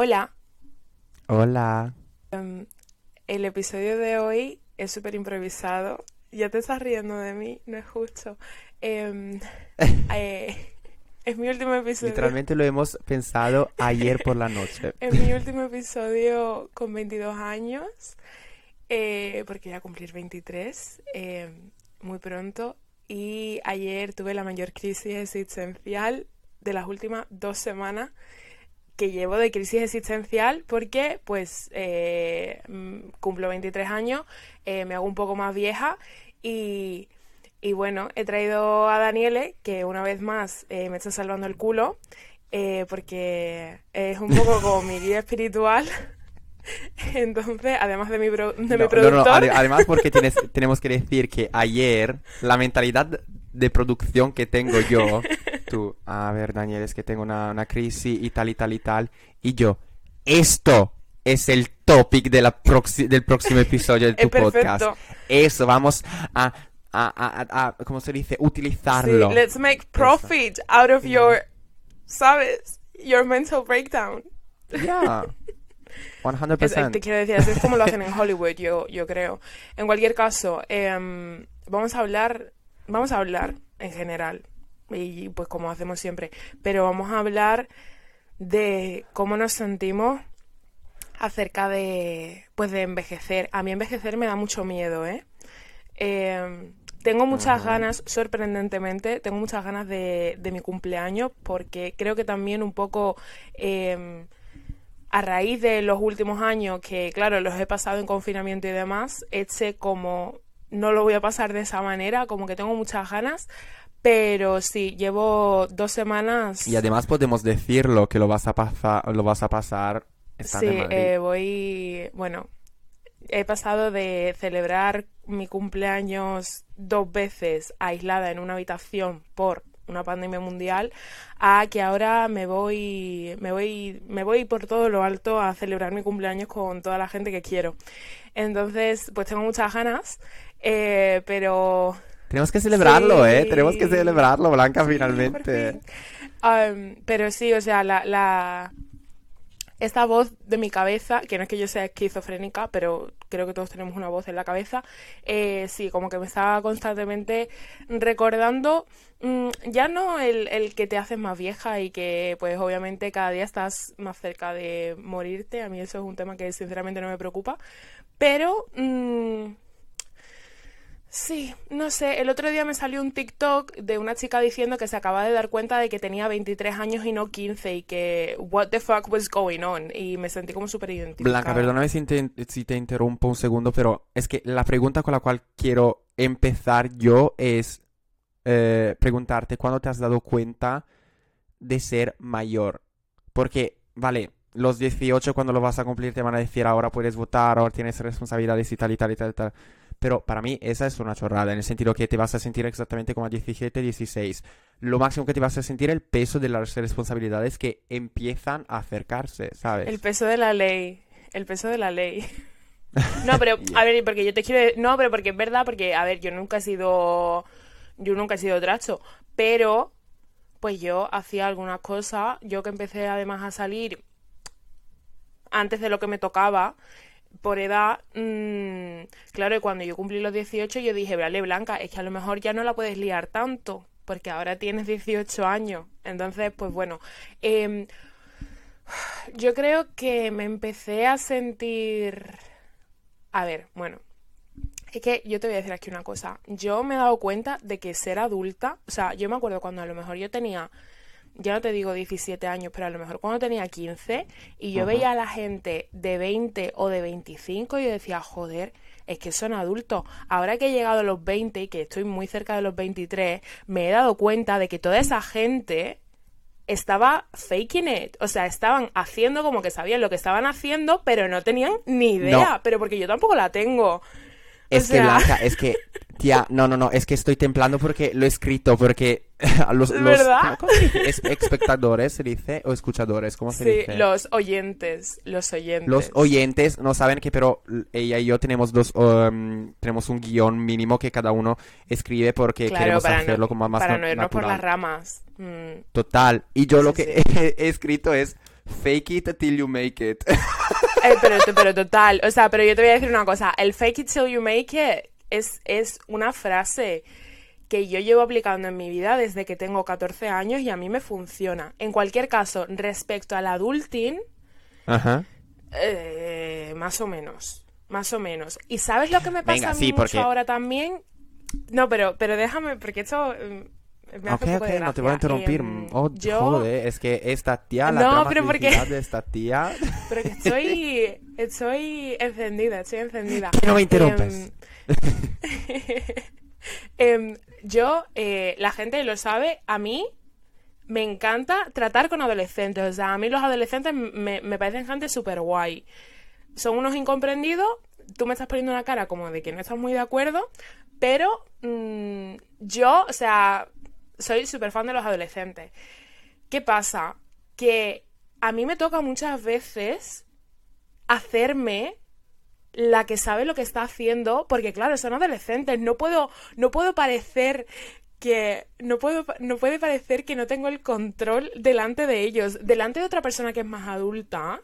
Hola. Hola. Em, el episodio de hoy es súper improvisado. Ya te estás riendo de mí, no es justo. Em, eh, es mi último episodio. Literalmente lo hemos pensado ayer por la noche. Es mi último episodio con 22 años, eh, porque voy a cumplir 23 em, muy pronto. Y ayer tuve la mayor crisis existencial de las últimas dos semanas que llevo de crisis existencial porque pues eh, mm, cumplo 23 años, eh, me hago un poco más vieja y, y, bueno, he traído a Daniele que una vez más eh, me está salvando el culo porque es un poco como mi guía espiritual. Entonces, además de mi, de mi productor... además porque tienes, tenemos que decir que ayer la mentalidad de producción que tengo yo tú, a ver, Daniel, es que tengo una, crisis y tal y tal y tal. Y yo, esto es el topic de la del próximo episodio de tu podcast. Eso, vamos a, a, a, ¿cómo se dice? Utilizarlo. Sí, let's make profit out of your, ¿sabes? Your mental breakdown. Yeah. 100%. te quiero decir, así es como lo hacen en Hollywood, yo, yo creo. En cualquier caso, em, vamos a hablar, vamos a hablar en general y pues como hacemos siempre, pero vamos a hablar de cómo nos sentimos acerca de pues de envejecer. A mí envejecer me da mucho miedo, ¿eh? Em, tengo muchas ganas, sorprendentemente, tengo muchas ganas de, de, mi cumpleaños porque creo que también un poco em, a raíz de los últimos años que, claro, los he pasado en confinamiento y demás, este como no lo voy a pasar de esa manera, como que tengo muchas ganas, pero sí, llevo dos semanas. Y además podemos decirlo que lo vas a pasar, lo vas a pasar. Sí, eh, voy, bueno, he pasado de celebrar mi cumpleaños dos veces aislada en una habitación por una pandemia mundial a que ahora me voy me voy me voy por todo lo alto a celebrar mi cumpleaños con toda la gente que quiero entonces pues tengo muchas ganas eh, pero tenemos que celebrarlo, ¿eh? Tenemos que celebrarlo, Blanca, finalmente. Um, pero sí, o sea, la, la, esta voz de mi cabeza, que no es que yo sea esquizofrénica, pero creo que todos tenemos una voz en la cabeza, eh, sí, como que me está constantemente recordando, mm, ya no el, el, que te haces más vieja y que pues obviamente cada día estás más cerca de morirte, a mí eso es un tema que sinceramente no me preocupa, pero... Mm, Sí, no sé, el otro día me salió un TikTok de una chica diciendo que se acaba de dar cuenta de que tenía 23 años y no 15 y que what the fuck was going on y me sentí como súper identificada. Blanca, perdóname si te, si te interrumpo un segundo, pero es que la pregunta con la cual quiero empezar yo es eh, preguntarte cuándo te has dado cuenta de ser mayor. Porque, vale, los 18 cuando lo vas a cumplir te van a decir ahora puedes votar, ahora tienes responsabilidades y tal y tal y tal y tal. Pero para mí esa es una chorrada, en el sentido que te vas a sentir exactamente como a 17, 16. Lo máximo que te vas a sentir el peso de las responsabilidades que empiezan a acercarse, ¿sabes? El peso de la ley, el peso de la ley. No, pero, a ver, porque yo te quiero... No, pero porque es verdad, porque, a ver, yo nunca he sido... Yo nunca he sido tracho, pero pues yo hacía algunas cosas, yo que empecé además a salir antes de lo que me tocaba, por edad, mmm, claro, cuando yo cumplí los 18 yo dije, vale, Blanca, es que a lo mejor ya no la puedes liar tanto, porque ahora tienes 18 años. Entonces, pues bueno, eh, yo creo que me empecé a sentir... A ver, bueno, es que yo te voy a decir aquí una cosa. Yo me he dado cuenta de que ser adulta, o sea, yo me acuerdo cuando a lo mejor yo tenía ya no te digo 17 años, pero a lo mejor cuando tenía 15 y yo veía a la gente de 20 o de 25 y yo decía, joder, es que son adultos. Ahora que he llegado a los 20 y que estoy muy cerca de los 23, me he dado cuenta de que toda esa gente estaba faking it. O sea, estaban haciendo como que sabían lo que estaban haciendo, pero no tenían ni idea. Pero porque yo tampoco la tengo. Es que Blanca, es que, tía, no, no, no, es que estoy templando porque lo he escrito, porque los, los espectadores se dice o escuchadores, ¿cómo se dice? Sí, los oyentes, los oyentes. Los oyentes no saben que, pero ella y yo tenemos dos, um, tenemos un guion mínimo que cada uno escribe porque queremos hacerlo como más para no irnos por las ramas. Mm. Total. Y yo lo que he escrito es fake it till you make it. Eh, pero, pero total, o sea, pero yo te voy a decir una cosa, el fake it till you make it es, es una frase que yo llevo aplicando en mi vida desde que tengo 14 años y a mí me funciona. En cualquier caso, respecto al adulting, Ajá. eh, más o menos, más o menos. ¿Y sabes lo que me pasa Venga, a mí sí, mucho porque- ahora también? No, pero, pero déjame, porque esto mm, me hace Ok, un poco ok, de no te voy a interrumpir. Em, oh, yo, joder, es que esta tía, la No, pero porque- de esta tía... pero que estoy, estoy encendida, estoy encendida. Que no me interrumpes. Em, em, yo, eh, la gente lo sabe, a mí me encanta tratar con adolescentes. O sea, a mí los adolescentes me, me parecen gente súper guay. Son unos incomprendidos. Tú me estás poniendo una cara como de que no estás muy de acuerdo. Pero mm, yo, o sea, soy súper fan de los adolescentes. ¿Qué pasa? Que a mí me toca muchas veces hacerme la que sabe lo que está haciendo, porque claro, son adolescentes, no puedo, no puedo parecer que no puedo no puede parecer que no tengo el control delante de ellos, delante de otra persona que es más adulta,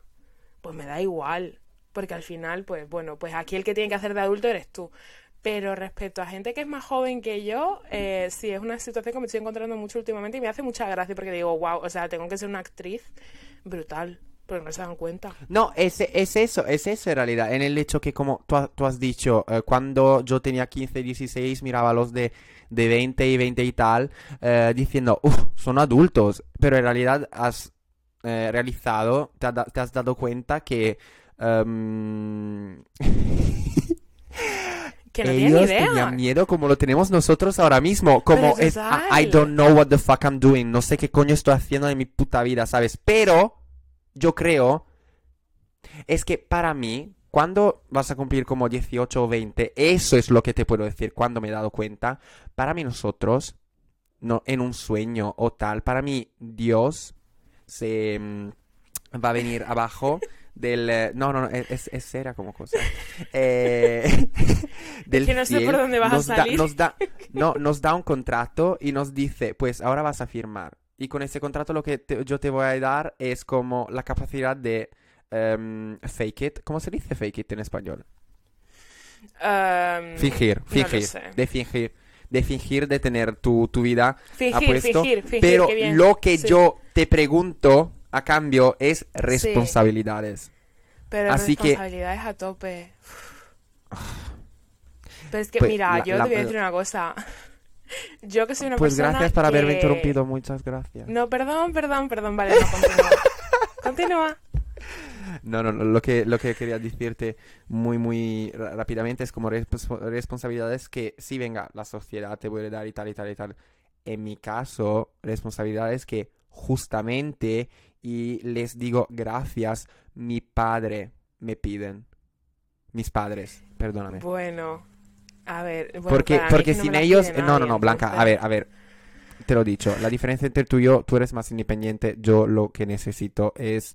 pues me da igual, porque al final pues bueno, pues aquí el que tiene que hacer de adulto eres tú. Pero respecto a gente que es más joven que yo, eh, sí, es una situación que me estoy encontrando mucho últimamente y me hace mucha gracia porque digo, wow, o sea, tengo que ser una actriz brutal, porque no se dan cuenta. No, es, es eso, es eso en realidad, en el hecho que como tú, tú has dicho, eh, cuando yo tenía 15, 16, miraba a los de, de 20 y 20 y tal, eh, diciendo, uff, son adultos, pero en realidad has eh, realizado, te has dado cuenta que... em, Que no ellos idea. tenían miedo como lo tenemos nosotros ahora mismo. Como es, I don't know what the fuck I'm doing. No sé qué coño estoy haciendo de mi puta vida, ¿sabes? Pero yo creo es que para mí, cuando vas a cumplir como 18 o 20, eso es lo que te puedo decir cuando me he dado cuenta. Para mí nosotros, no, en un sueño o tal, para mí Dios se mm, va a venir abajo del... eh, no, no, no, es, es- cera como cosa. Eh, del que no sé por dónde vas a da- salir. nos da, no, nos da un contrato y nos dice, pues ahora vas a firmar. Y con ese contrato lo que te- yo te voy a dar es como la capacidad de em, fake it. ¿Cómo se dice fake it en español? Um, Fingir, no lo fingir, sé. de fingir, de fingir de tener tu, tu vida Fingir, fingir, fingir, pero lo que Sí. yo te pregunto a cambio es responsabilidades. Pero así que- responsabilidades a tope. Pero es que, Pues, mira, la- yo la- te voy a decir una cosa. Yo que soy una Pues persona gracias por haberme que- interrumpido, muchas gracias. No, perdón, perdón, perdón, vale, no, continúa. continúa. No, no, no, lo que, lo que quería decirte muy, muy rápidamente es como respons- responsabilidades que sí, venga, la sociedad te puede dar y tal y tal y tal. En mi caso, responsabilidades que justamente, y les digo gracias, mi padre me piden. Mis padres, perdóname. Bueno, a ver. bueno, Porque, porque no sin las ellos... No, no, no, Blanca, entonces- a ver, a ver. Te lo he dicho, la diferencia entre tú y yo, tú eres más independiente, yo lo que necesito es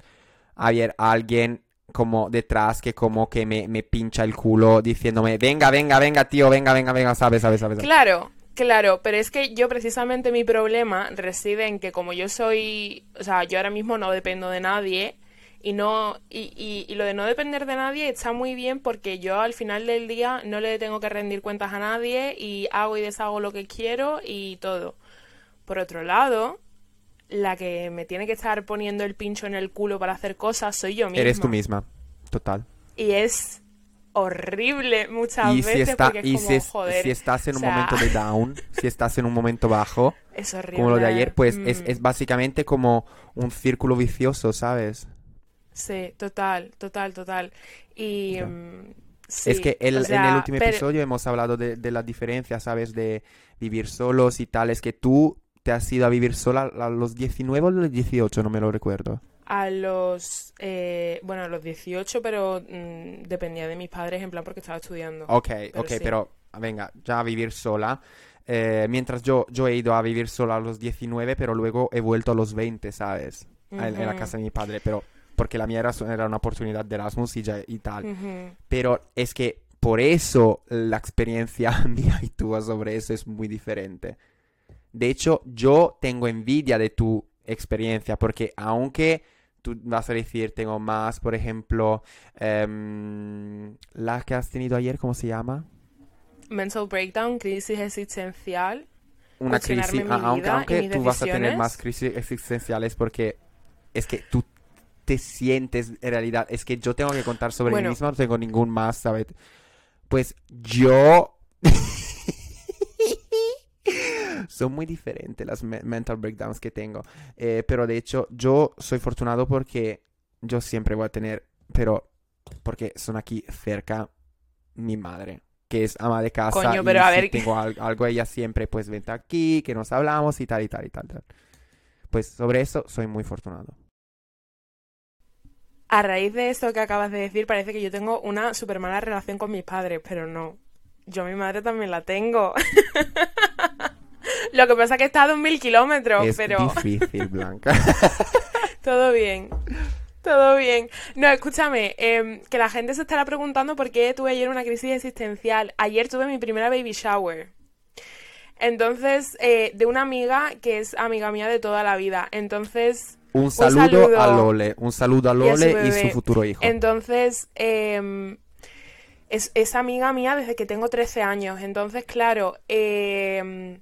haber alguien como detrás que como que me, me pincha el culo diciéndome, venga, venga, venga, tío, venga, venga, venga, sabes, sabes, sabes. Claro, claro, pero es que yo precisamente mi problema reside en que como yo soy, o sea, yo ahora mismo no dependo de nadie y no y, y, y lo de no depender de nadie está muy bien porque yo al final del día no le tengo que rendir cuentas a nadie y hago y deshago lo que quiero y todo. Por otro lado, la que me tiene que estar poniendo el pincho en el culo para hacer cosas soy yo misma. Eres tú misma, total. Y es horrible muchas Y veces si, está, porque es y como, si, es- joder, si estás en o un momento de down, si estás en un momento bajo, Es horrible. como lo de ayer, pues es, Mm, es básicamente como un círculo vicioso, ¿sabes? Sí, total, total, total. Y... Mm, sí, Es que el- o en el último pero- episodio hemos hablado de, de la diferencia, ¿sabes? De vivir solos y tal. Es que tú te has ido a vivir sola a los 19 o a los 18, no me lo recuerdo. A los... eh, bueno, a los 18, pero mm, dependía de mis padres, en plan porque estaba estudiando. Ok, ok, sí. pero venga, ya a vivir sola. Eh, mientras yo, yo he ido a vivir sola a los 19, pero luego he vuelto a los 20, ¿sabes? En, en la casa de mi padre, pero porque la mía era, era una oportunidad de Erasmus y, ya, y tal. Pero es que por eso la experiencia mía y tuya sobre eso es muy diferente. De hecho, yo tengo envidia de tu experiencia porque aunque tú vas a decir, tengo más, por ejemplo, em, la que has tenido ayer, ¿cómo se llama? Mental breakdown, crisis existencial. Una crisis, mi aunque, vida aunque mis tú vas a tener más crisis existenciales porque es que tú te sientes en realidad, es que yo tengo que contar sobre Bueno. mí misma, no tengo ningún más, ¿sabes? Pues yo... Son muy diferentes las me- mental breakdowns que tengo. Eh, pero de hecho, yo soy fortunado porque yo siempre voy a tener, pero porque son aquí cerca mi madre, que es ama de casa. Coño, y pero a si ver- tengo al- algo ella siempre, pues vente aquí, que nos hablamos y tal y tal y tal. tal. Pues sobre eso soy muy fortunado. A raíz de esto que acabas de decir, parece que yo tengo una súper mala relación con mis padres, pero no. Yo a mi madre también la tengo. Lo que pasa es que está a dos mil kilómetros, es pero difícil, Blanca. todo bien. Todo bien. No, escúchame, em, que la gente se estará preguntando por qué tuve ayer una crisis existencial. Ayer tuve mi primera baby shower. Entonces, eh, de una amiga que es amiga mía de toda la vida. Entonces, Un saludo, saludo. a Lole, un saludo a Y a su Lole y su futuro hijo. Entonces, em, es, es amiga mía desde que tengo 13 años. Entonces, claro, em,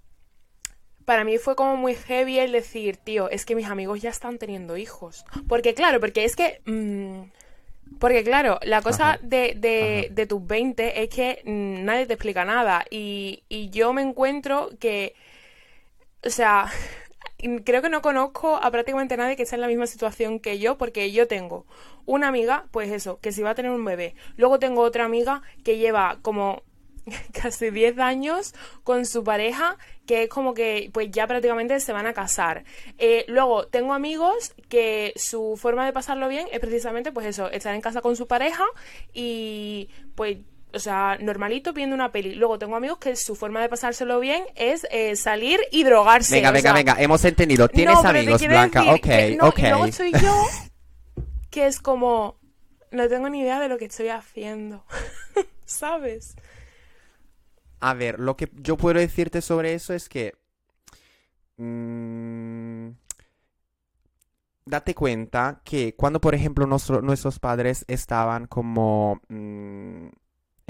para mí fue como muy heavy el decir, tío, es que mis amigos ya están teniendo hijos. Porque, claro, porque es que... mm, porque, claro, la cosa Ajá. de, de, Ajá. de tus 20 es que mm, nadie te explica nada. Y, y yo me encuentro que... O sea, creo que no conozco a prácticamente nadie que esté en la misma situación que yo, porque yo tengo una amiga, pues eso, que si va a tener un bebé. Luego tengo otra amiga que lleva como casi 10 años con su pareja, que es como que pues ya prácticamente se van a casar. Eh, luego tengo amigos que su forma de pasarlo bien es precisamente pues eso, estar en casa con su pareja y pues o sea, normalito viendo una peli. Luego tengo amigos que su forma de pasárselo bien es eh, salir y drogarse. Venga, venga, sea, venga, hemos entendido. Tienes no, amigos, Blanca. decir ok, que- no, ok. Y luego estoy yo, que es como, no tengo ni idea de lo que estoy haciendo. ¿Sabes? A ver, lo que yo puedo decirte sobre eso es que... mm, date cuenta que cuando, por ejemplo, nuestro- nuestros padres estaban como mm,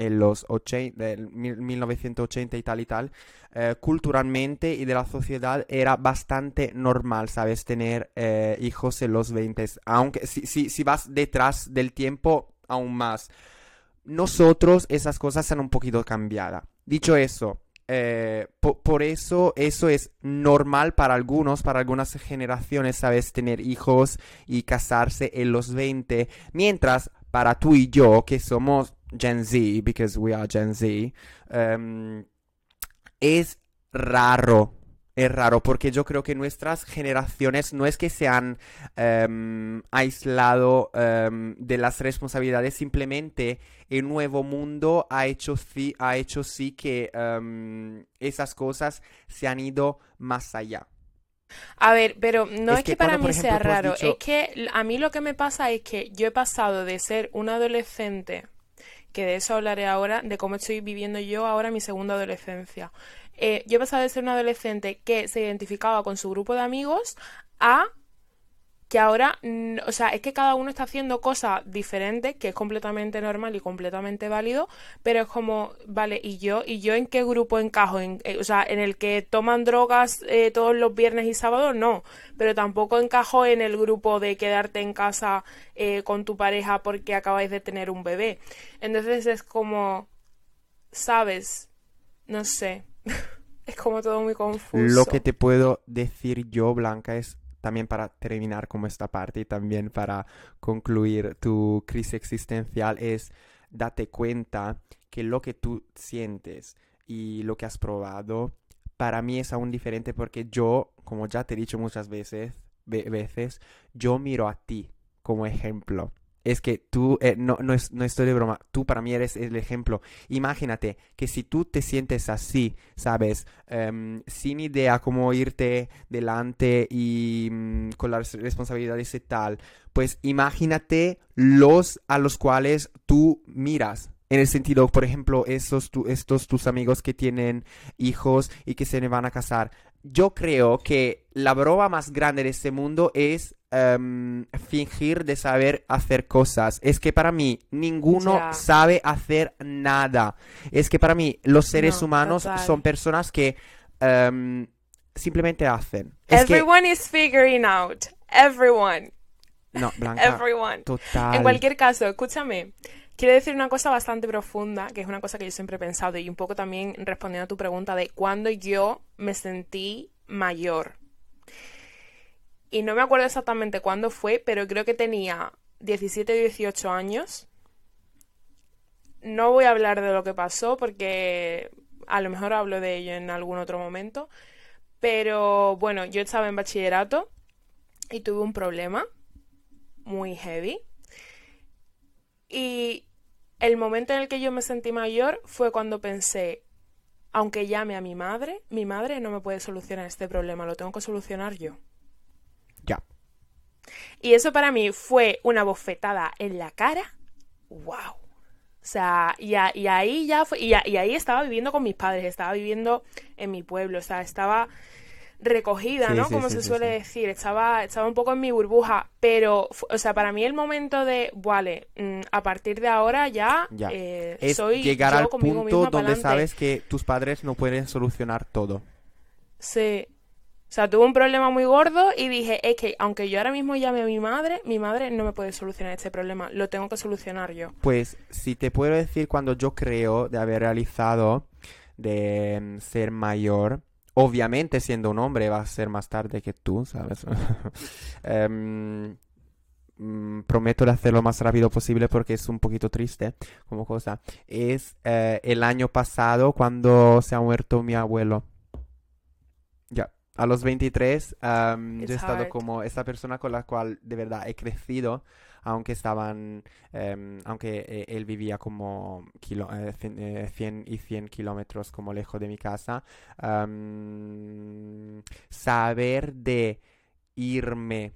en los 80, del mil- 1980 y tal y tal, eh, culturalmente y de la sociedad era bastante normal, ¿sabes? Tener eh, hijos en los 20, aunque si, si, vas detrás del tiempo, aún más. Nosotros esas cosas han un poquito cambiado. Dicho eso, eh, po- por eso eso es normal para algunos, para algunas generaciones, ¿sabes? Tener hijos y casarse en los 20, mientras para tú y yo, que somos Gen Z, because we are Gen Z, em, es raro. Es raro porque yo creo que nuestras generaciones no es que se han em, aislado em, de las responsabilidades, simplemente el nuevo mundo ha hecho sí, ha hecho sí que em, esas cosas se han ido más allá. A ver, pero no Es es, que, que para cuando, mí sea ejemplo, raro, dicho- es que a mí lo que me pasa es que yo he pasado de ser un adolescente, que de eso hablaré ahora, de cómo estoy viviendo yo ahora mi segunda adolescencia. Eh, yo he pasado de ser un adolescente que se identificaba con su grupo de amigos a que ahora, o sea, es que cada uno está haciendo cosas diferentes, que es completamente normal y completamente válido, pero es como, vale, ¿y yo? ¿Y yo en qué grupo encajo? En, eh, o sea, en el que toman drogas eh, todos los viernes y sábados, no, pero tampoco encajo en el grupo de quedarte en casa eh, con tu pareja porque acabáis de tener un bebé. Entonces es como, ¿sabes? No sé. Es como todo muy confuso. Lo que te puedo decir yo, Blanca, es también para terminar como esta parte y también para concluir tu crisis existencial, es date cuenta que lo que tú sientes y lo que has probado, para mí es aún diferente porque yo, como ya te he dicho muchas veces, ve- veces, yo miro a ti como ejemplo. Es que tú, eh, no, no, es- no estoy de broma, tú para mí eres el ejemplo. Imagínate que si tú te sientes así, ¿sabes? Em, sin idea cómo irte delante y mm, con las responsabilidades y tal, pues imagínate los a los cuales tú miras. En el sentido, por ejemplo, esos tu- estos tus amigos que tienen hijos y que se van a casar. Yo creo que la broma más grande de este mundo es em, fingir de saber hacer cosas. Es que para mí ninguno sabe hacer nada. Es que para mí los seres No, humanos total. son personas que em, simplemente hacen. Es que- Everyone is figuring out. Everyone. no, Blanca, Everyone. total. En cualquier caso, escúchame. Quiero decir una cosa bastante profunda, que es una cosa que yo siempre he pensado y un poco también respondiendo a tu pregunta de cuándo yo me sentí mayor. Y no me acuerdo exactamente cuándo fue, pero creo que tenía 17 o 18 años. No voy a hablar de lo que pasó porque a lo mejor hablo de ello en algún otro momento. Pero bueno, yo estaba en bachillerato y tuve un problema muy heavy. Y el momento en el que yo me sentí mayor fue cuando pensé, aunque llame a mi madre, mi madre no me puede solucionar este problema, lo tengo que solucionar yo. Ya. Y eso para mí fue una bofetada en la cara. ¡Wow! O sea, y, a- y ahí ya fue. Y, a- y ahí estaba viviendo con mis padres, estaba viviendo en mi pueblo, o sea, estaba recogida, Sí, ¿no? sí, Como sí, se suele decir, estaba, estaba un poco en mi burbuja, pero, o sea, para mí el momento de, vale, mm, a partir de ahora ya, Ya. eh, Es soy llegar yo al punto donde pa'lante. sabes que tus padres no pueden solucionar todo. Sí. O sea, tuve un problema muy gordo y dije, es que aunque yo ahora mismo llame a mi madre, mi madre no me puede solucionar este problema, lo tengo que solucionar yo. Pues si te puedo decir cuando yo creo de haber realizado de mm, ser mayor, obviamente siendo un hombre va a ser más tarde que tú, ¿sabes? Em, mm, prometo de hacerlo lo más rápido posible porque es un poquito triste como cosa. Es eh, el año pasado cuando se ha muerto mi abuelo. Ya. A los 23, am, yo he estado hard. como esa persona con la cual de verdad he crecido, aunque estaban, em, aunque eh, él vivía como kilo- eh, cien, eh, 100 y 100 kilómetros como lejos de mi casa, am, saber de irme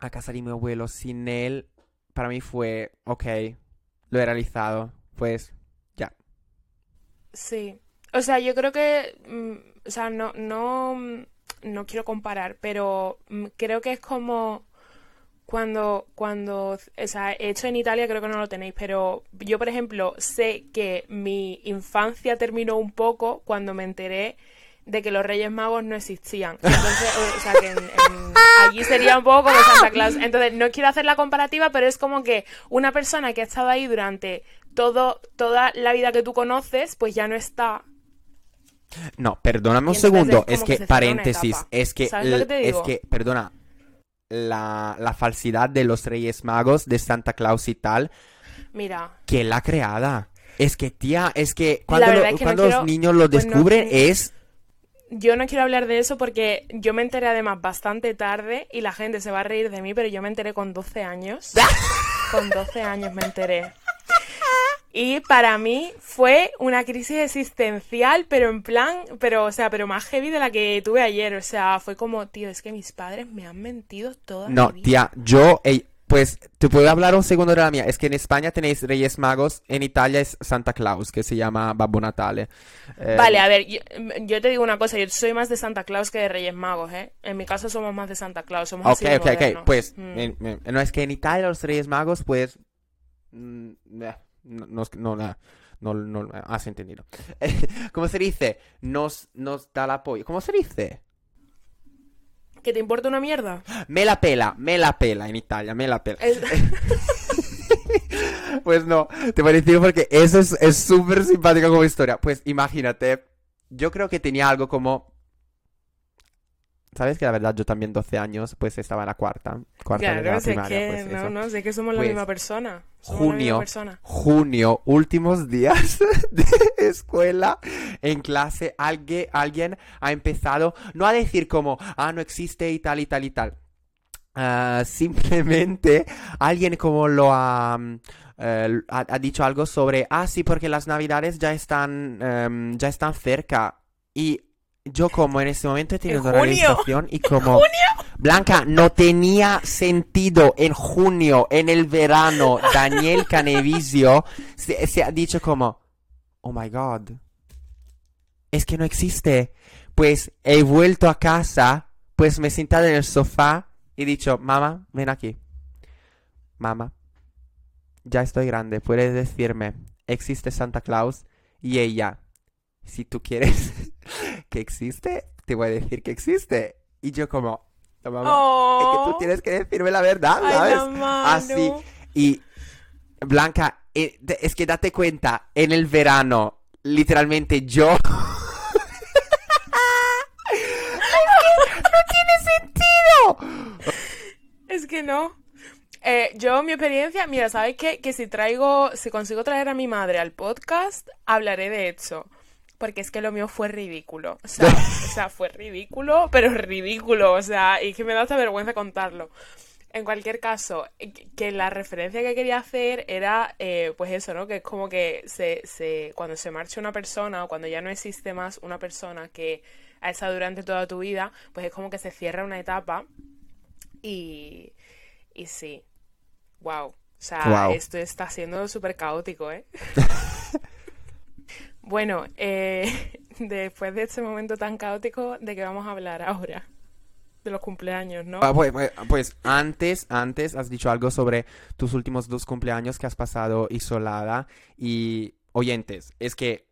a casa de mi abuelo sin él, para mí fue, ok, lo he realizado, pues Sí. O sea, yo creo que, mm, o sea, no, no, mm, no quiero comparar, pero mm, creo que es como cuando, cuando, o sea, hecho en Italia creo que no lo tenéis, pero yo, por ejemplo, sé que mi infancia terminó un poco cuando me enteré de que los Reyes Magos no existían. Entonces, o, sea, que en- en- allí sería un poco como Santa Claus. Entonces, no quiero hacer la comparativa, pero es como que una persona que ha estado ahí durante todo, toda la vida que tú conoces, pues ya no está. No, perdóname un segundo, es que etapa. es que, ¿Sabes lo que l- te es que, perdona, la, la falsidad de los Reyes Magos, de Santa Claus y tal, Mira, ¿quién la creada? Es que, tía, es que cuando, verdad lo- es que no cuando quiero- los niños lo pues no- descubren es... yo no quiero hablar de eso porque yo me enteré además bastante tarde y la gente se va a reír de mí, pero yo me enteré con 12 años. con 12 años me enteré. Y para mí fue una crisis existencial, pero en plan, pero, o sea, pero más heavy de la que tuve ayer. O sea, fue como, tío, es que mis padres me han mentido toda No, mi vida. tía, yo, pues, te puedo hablar un segundo de la mía. Es que en España tenéis Reyes Magos, en Italia es Santa Claus, que se llama Babbo Natale. Eh, Vale, a ver, yo, yo te digo una cosa, yo soy más de Santa Claus que de Reyes Magos, ¿eh? En mi caso somos más de Santa Claus, somos Ok, así ok, ok. modernos. Pues, Mm. en- en- no es que en Italia los Reyes Magos, pues. mm, eh, No, no, no, no, no, no- has entendido. ¿Cómo se dice? Nos, nos da el apoyo. ¿Cómo se dice? ¿Que te importa una mierda? Me la pela, me la pela en Italia, me la pela. Es- Pues no, te voy a decir porque eso es es súper simpático como historia. Pues imagínate, yo creo que tenía algo como... ¿Sabes que la verdad yo también 12 años, pues estaba en la cuarta, cuarta de Claro, la sé primaria, que, pues no, eso. no, sé que somos la Pues, misma persona. Junio, junio, últimos días de escuela, en clase, alguien, alguien ha empezado, no a decir como, ah, no existe y tal y tal y tal. Ah, simplemente alguien como lo ha, mm, eh, ha, ha dicho algo sobre, ah, sí, porque las navidades ya están, em, ya están cerca. Y yo como en ese momento he tenido ¿En una junio? realización y como... Blanca, no tenía sentido en junio, en el verano, Daniel Canevisio se, ha dicho como, oh my god, es que no existe, Pues he vuelto a casa, pues me he sentado en el sofá y he dicho, mamá, ven aquí. Mamá, ya estoy grande, puedes decirme, ¿existe Santa Claus? Y ella, si tú quieres que existe, te voy a decir que existe. Y yo como, "No, mamá, es que tú Oh. tienes que decirme la verdad, Ay, ¿sabes? la. Así. Y Blanca, eh, es que date cuenta, en el verano, literalmente yo... es que no tiene sentido. Es que no. Eh, yo, mi experiencia, mira, ¿sabes qué? Que si traigo, si consigo traer a mi madre al podcast, hablaré de hecho. Porque es que lo mío fue ridículo. O sea, o sea, fue ridículo, pero ridículo. O sea, y que me da hasta vergüenza contarlo. En cualquier caso, eh, que- la referencia que quería hacer era, eh, pues eso, ¿no? Que es como que se, se, cuando se marcha una persona o cuando ya no existe más una persona que ha estado durante toda tu vida, pues es como que se cierra una etapa y, y sí, wow. O sea, esto está siendo súper caótico, ¿eh? bueno, eh, después de este momento tan caótico, ¿de qué vamos a hablar ahora? De los cumpleaños, ¿no? Ah, pues, pues- pues antes, antes has dicho algo sobre tus últimos dos cumpleaños que has pasado isolada y oyentes, es que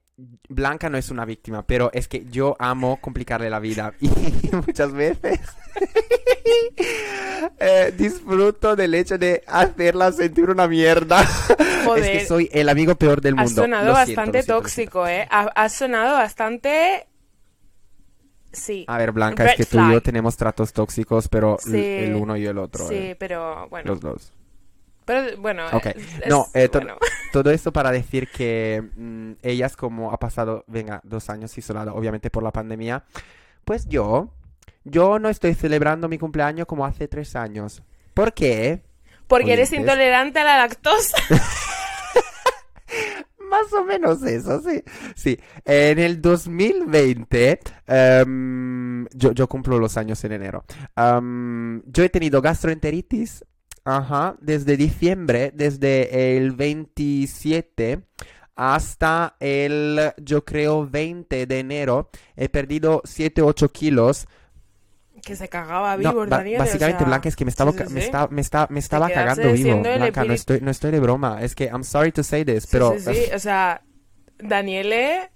Blanca no es una víctima, pero es que yo amo complicarle la vida y muchas veces eh, disfruto del hecho de hacerla sentir una mierda. Es que soy el amigo peor del Has mundo. sonado Lo siento, bastante siento, tóxico, ¿eh? Ha- sonado bastante... Sí. A ver, Blanca, Red es que tú y yo tenemos tratos tóxicos, pero Sí. el uno y el otro. Sí, eh, pero bueno. Los dos. Pero bueno, es- No, eh, to- bueno. Todo esto para decir que mm, ellas como ha pasado, venga, dos años isolada, obviamente por la pandemia, pues yo, yo no estoy celebrando mi cumpleaños como hace tres años. ¿Por qué? Porque eres intolerante a la lactosa. Más o menos eso, sí. Sí, en el 2020, em, yo, yo cumplo los años en enero. Em, yo he tenido gastroenteritis, ajá, desde diciembre, desde el 27 hasta el, yo creo, 20 de enero. He perdido 7-8 kilos. que se cagaba No, vivo, ba- Daniel. básicamente, o sea, Blanca, es que me estaba, sí, sí, ca- me sí. estaba, me estaba, me estaba cagando vivo. Blanca, no estoy, no estoy de broma. Es que, I'm sorry to say this, Sí, pero... sí, sí, O sea, Daniele...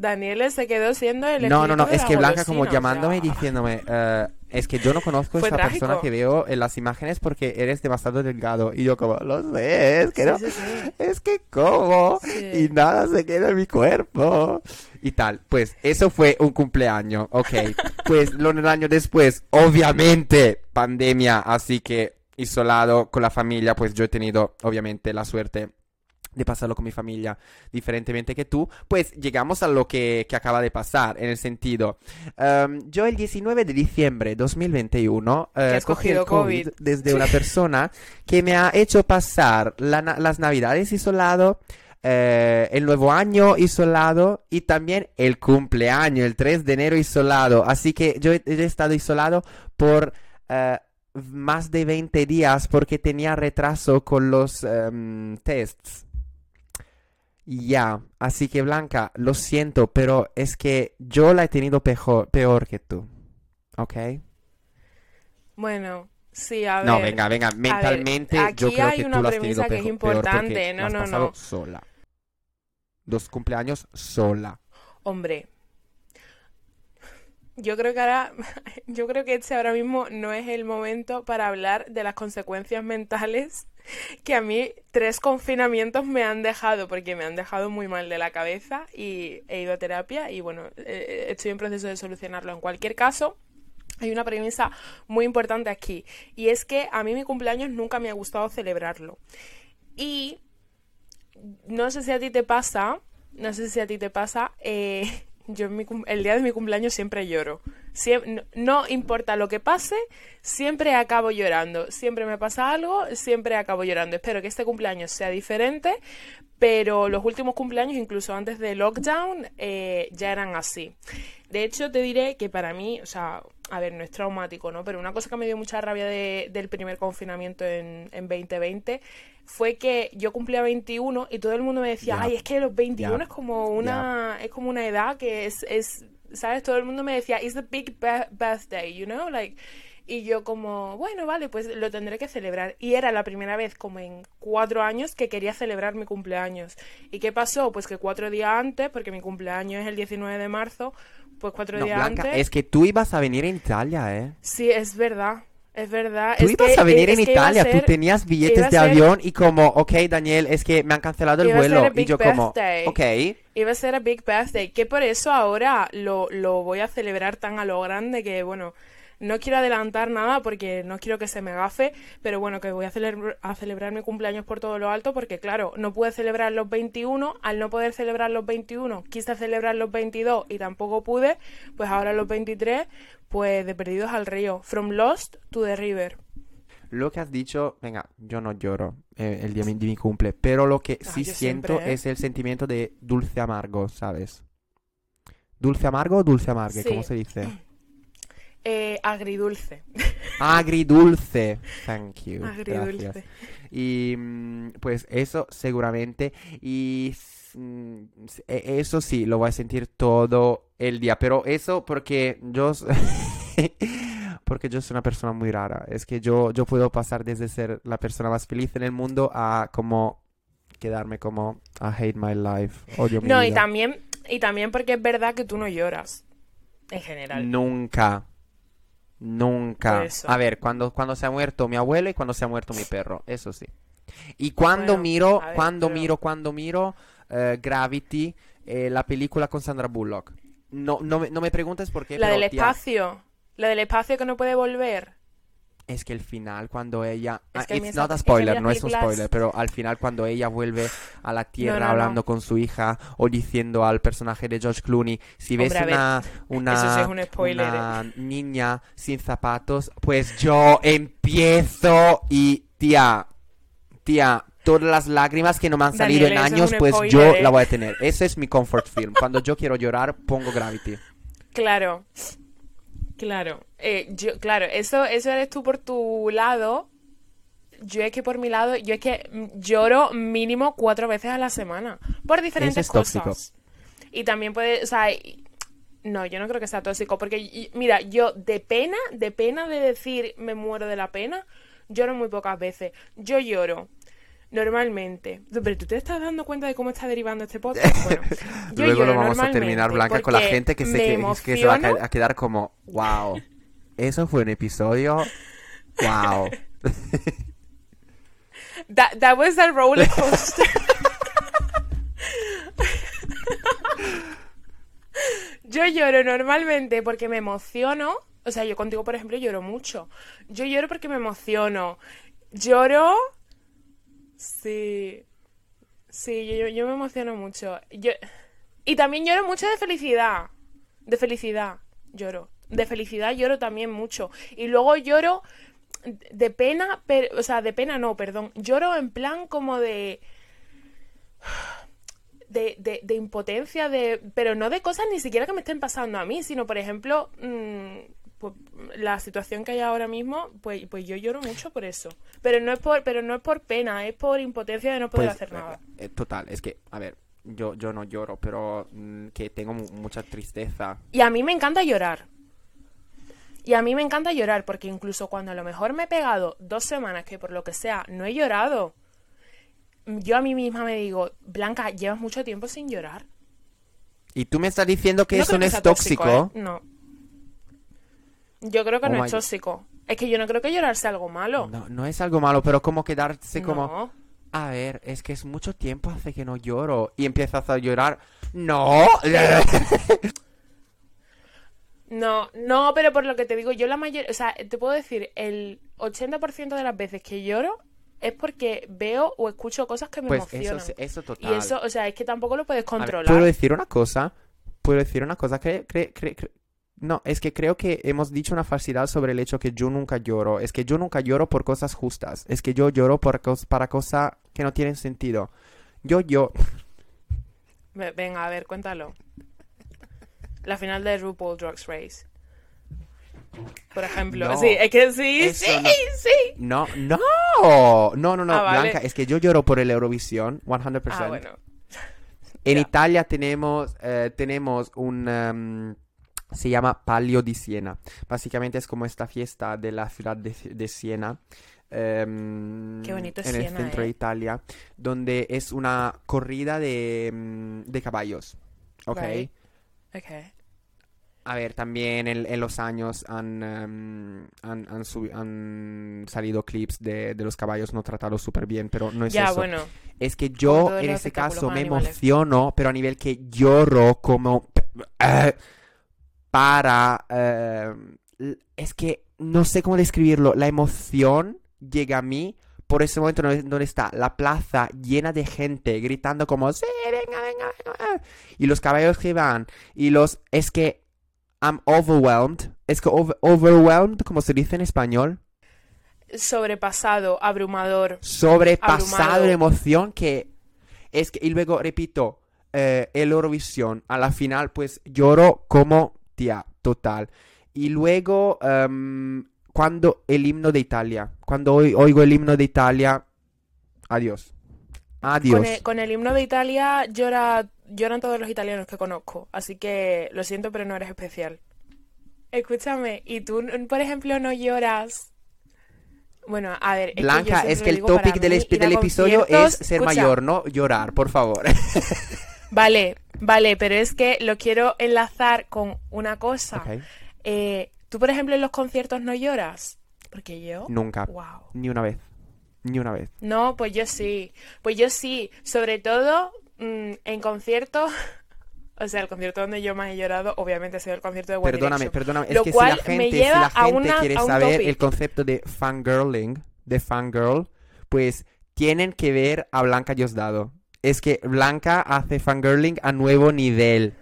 Daniele se quedó siendo el No, no, no, es que Blanca como o llamándome y diciéndome, eh, es que yo no conozco a esa persona que veo en las imágenes porque eres demasiado delgado. Y yo como, lo sé, es que Sí, no, sí, sí. es que como y nada se queda en mi cuerpo. Y tal, pues eso fue un cumpleaños, ok. Pues lo un año después, obviamente, pandemia, así que isolado con la familia, pues yo he tenido obviamente la suerte de pasarlo con mi familia diferentemente que tú, pues llegamos a lo que, que acaba de pasar, en el sentido, em, yo el 19 de diciembre de 2021 eh, has cogí el COVID, COVID. desde una persona que me ha hecho pasar la las navidades isolado, eh, el nuevo año isolado y también el cumpleaños, el 3 de enero isolado, así que yo he, he estado isolado por... eh, más de 20 días porque tenía retraso con los em, tests. Ya, así que Blanca, lo siento, pero es que yo la he tenido peor, peor que tú. ¿Ok? Bueno, sí, a ver. No, venga, venga, mentalmente yo aquí creo hay que una tú la has tenido premisa que es peor porque importante. la No, has no, no. sola. Dos cumpleaños sola. Hombre, yo creo que ahora, yo creo que este ahora mismo no es el momento para hablar de las consecuencias mentales que a mí tres confinamientos me han dejado, porque me han dejado muy mal de la cabeza y he ido a terapia y bueno, eh, estoy en proceso de solucionarlo. En cualquier caso, hay una premisa muy importante aquí y es que a mí mi cumpleaños nunca me ha gustado celebrarlo. Y no sé si a ti te pasa, no sé si a ti te pasa, eh, yo en mi el día de mi cumpleaños siempre lloro. No, importa lo que pase, siempre acabo llorando. Siempre me pasa algo, siempre acabo llorando. Espero que este cumpleaños sea diferente, pero los últimos cumpleaños, incluso antes de lockdown, eh, ya eran así. De hecho, te diré que para mí, o sea, a ver, no es traumático, ¿no? Pero una cosa que me dio mucha rabia de- del primer confinamiento en, en 2020 fue que yo cumplía 21 y todo el mundo me decía, ay, es que los 21 Ya. es como una, es como una edad que es, es ¿sabes? Todo el mundo me decía, it's a big birthday, you know, like... Y yo como, bueno, vale, pues lo tendré que celebrar. Y era la primera vez como en cuatro años que quería celebrar mi cumpleaños. ¿Y qué pasó? Pues que cuatro días antes, porque mi cumpleaños es el 19 de marzo, pues cuatro No, días Blanca, antes... es que tú ibas a venir en Italia, ¿eh? Sí, es verdad, es verdad. Tú es ibas que- a venir es en Italia, tú ser- tenías iba billetes de ser- avión y como, ok, Daniel, es que me han cancelado el vuelo. Y yo como, ok. Iba a ser a Big Birthday, que por eso ahora lo, lo voy a celebrar tan a lo grande que, bueno, no quiero adelantar nada porque no quiero que se me gafe, pero bueno, que voy a, a celebrar mi cumpleaños por todo lo alto porque, claro, no pude celebrar los 21, al no poder celebrar los 21, quise celebrar los 22 y tampoco pude, pues ahora los 23, pues de perdidos al río, from lost to the river. Lo que has dicho, venga, yo no lloro eh, el día de mi cumple, pero lo que sí yo siento siempre, ¿eh? es el sentimiento de dulce amargo, ¿sabes? ¿Dulce amargo o dulce amargue? Sí. ¿Cómo se dice? Eh, agridulce. Agridulce. Thank you. Agridulce. Gracias. Y mm, pues eso seguramente. Y mm, e- eso sí, lo voy a sentir todo el día. Pero eso porque yo... Porque yo soy una persona muy rara. Es que yo, yo puedo pasar desde ser la persona más feliz en el mundo a como quedarme como I hate my life. Odio mi No, y también, y también porque es verdad que tú no lloras, en general. Nunca. Nunca. A ver, cuando, cuando se ha muerto mi abuelo y cuando se ha muerto mi perro, eso sí. Y cuando Bueno, miro, ver, cuando pero- miro, cuando miro eh, Gravity, eh, la película con Sandra Bullock. No, no, me, no me preguntes por qué, La pero, del tía, espacio. La del espacio que no puede volver. Es que el final cuando ella... Es ah, que it's not a es que spoiler, no es un spoiler, pero al final cuando ella vuelve a la Tierra No, no, no. hablando con su hija o diciendo al personaje de George Clooney, si ves Hombre, una, una, eso sí es un spoiler, ¿eh? niña sin zapatos, pues yo empiezo y tía, tía, todas las lágrimas que no me han salido Daniel, en años, pues spoiler, yo ¿eh? la voy a tener. Ese es mi comfort film. Cuando yo quiero llorar, pongo Gravity. Claro. Claro. Eh, yo, claro, eso, eso eres tú por tu lado. Yo es que por mi lado, yo es que lloro mínimo cuatro veces a la semana. Por diferentes es tóxico. cosas. Y también puede, o sea, no, yo no creo que sea tóxico, porque mira, yo de pena, de pena de decir me muero de la pena, lloro muy pocas veces. Yo lloro normalmente. Pero tú te estás dando cuenta de cómo está derivando este podcast. Bueno, yo Luego lloro lo vamos a terminar, normalmente Blanca, con la gente que se, que, que se va a quedar como, wow, eso fue un episodio, wow. That, that was a roller coaster. yo lloro normalmente porque me emociono. O sea, yo contigo, por ejemplo, lloro mucho. Yo lloro porque me emociono. Lloro. Sí. Sí, yo, me emociono mucho. Yo... Y también lloro mucho de felicidad. De felicidad lloro. De felicidad lloro también mucho. Y luego lloro de pena, pero, o sea, de pena no, perdón. Lloro en plan como de. De, de, de impotencia, de, pero no de cosas ni siquiera que me estén pasando a mí, sino, por ejemplo, mm, pues, la situación que hay ahora mismo, pues, pues yo lloro mucho por eso. Pero no es por, pero no es por pena, es por impotencia de no poder Pues, hacer nada. eh, total, es que, a ver, yo, yo no lloro, pero mm, que tengo mu- mucha tristeza. Y a mí me encanta llorar. Y a mí me encanta llorar porque incluso cuando a lo mejor me he pegado dos semanas que por lo que sea no he llorado, yo a mí misma me digo, Blanca, llevas mucho tiempo sin llorar. Y tú me estás diciendo que No eso no es tóxico. ¿eh? No. Yo creo que Oh no es tóxico. Es que yo no creo que llorar sea algo malo. No, no es algo malo, pero como quedarse como, a ver, es que es mucho tiempo hace que no lloro. Y empiezas a llorar. No. No, no, pero por lo que te digo, yo la mayor, o sea, te puedo decir, el 80% de las veces que lloro es porque veo o escucho cosas que me Pues eso, emocionan. sí- eso total. Y eso, o sea, es que tampoco lo puedes ver, controlar. ¿Puedo decir una cosa? ¿Puedo decir una cosa? Cre- No, es que creo que hemos dicho una falsidad sobre el hecho que yo nunca lloro. Es que yo nunca lloro por cosas justas. Es que yo lloro por cos- para cosas que no tienen sentido. Yo, yo... Ve- Venga, a ver, cuéntalo. La final de RuPaul Drugs Race. Por ejemplo. No, sí, es que sí, sí, no. sí. No, no. No, no, no, Ah, vale. Blanca. Es que yo lloro por el Eurovisión, 100%. Ah, bueno. En. Italia tenemos, eh, tenemos un, em, Se llama Palio di Siena. Básicamente es como esta fiesta de la ciudad de, de Siena. em, Qué bonito en el Siena, centro de ¿eh? Italia, donde es una corrida de, mm, de caballos. ¿Ok? Right. Ok. A ver, también en, en los años han, em, han, han han salido clips de, de los caballos no tratados súper bien, pero no es Ya, eso. bueno. Es que yo en ese caso me animales. emociono, pero a nivel que lloro como eh, para... eh, l- es que no sé cómo describirlo. La emoción llega a mí por ese momento donde está la plaza llena de gente gritando como sí, venga, venga, venga. Y los caballos que van. Y los... Es que... I'm overwhelmed. Es que over- overwhelmed, como se dice en español. Sobrepasado, abrumador. sobrepasado Abrumado. de emoción que es que y luego repito eh, el Eurovisión a la final pues lloro como tía total y luego em, cuando el himno de Italia cuando oi- oigo el himno de Italia adiós adiós Con el, con el himno de Italia llora, lloran todos los italianos que conozco. Así que lo siento, pero no eres especial. Escúchame, ¿y tú, por ejemplo, no lloras? Bueno, a ver, es Blanca es que el topic del, episodio es ser escucha, mayor no llorar por favor Vale, vale, pero es que lo quiero enlazar con una cosa. Eh, ¿Tú, por ejemplo, en los conciertos no lloras? Porque yo... nunca Wow. ni una vez ni una vez No, pues yo sí. Pues yo sí. Sobre todo mm, en conciertos. O sea, el concierto donde yo más he llorado, obviamente, ha sido el concierto de One Perdóname, Direction. perdóname. Es Lo que cual si la me gente, si a una- quiere a un saber topic. el concepto de fangirling, de fangirl, pues tienen que ver a Blanca Diosdado. Es que Blanca hace fangirling a nuevo nivel.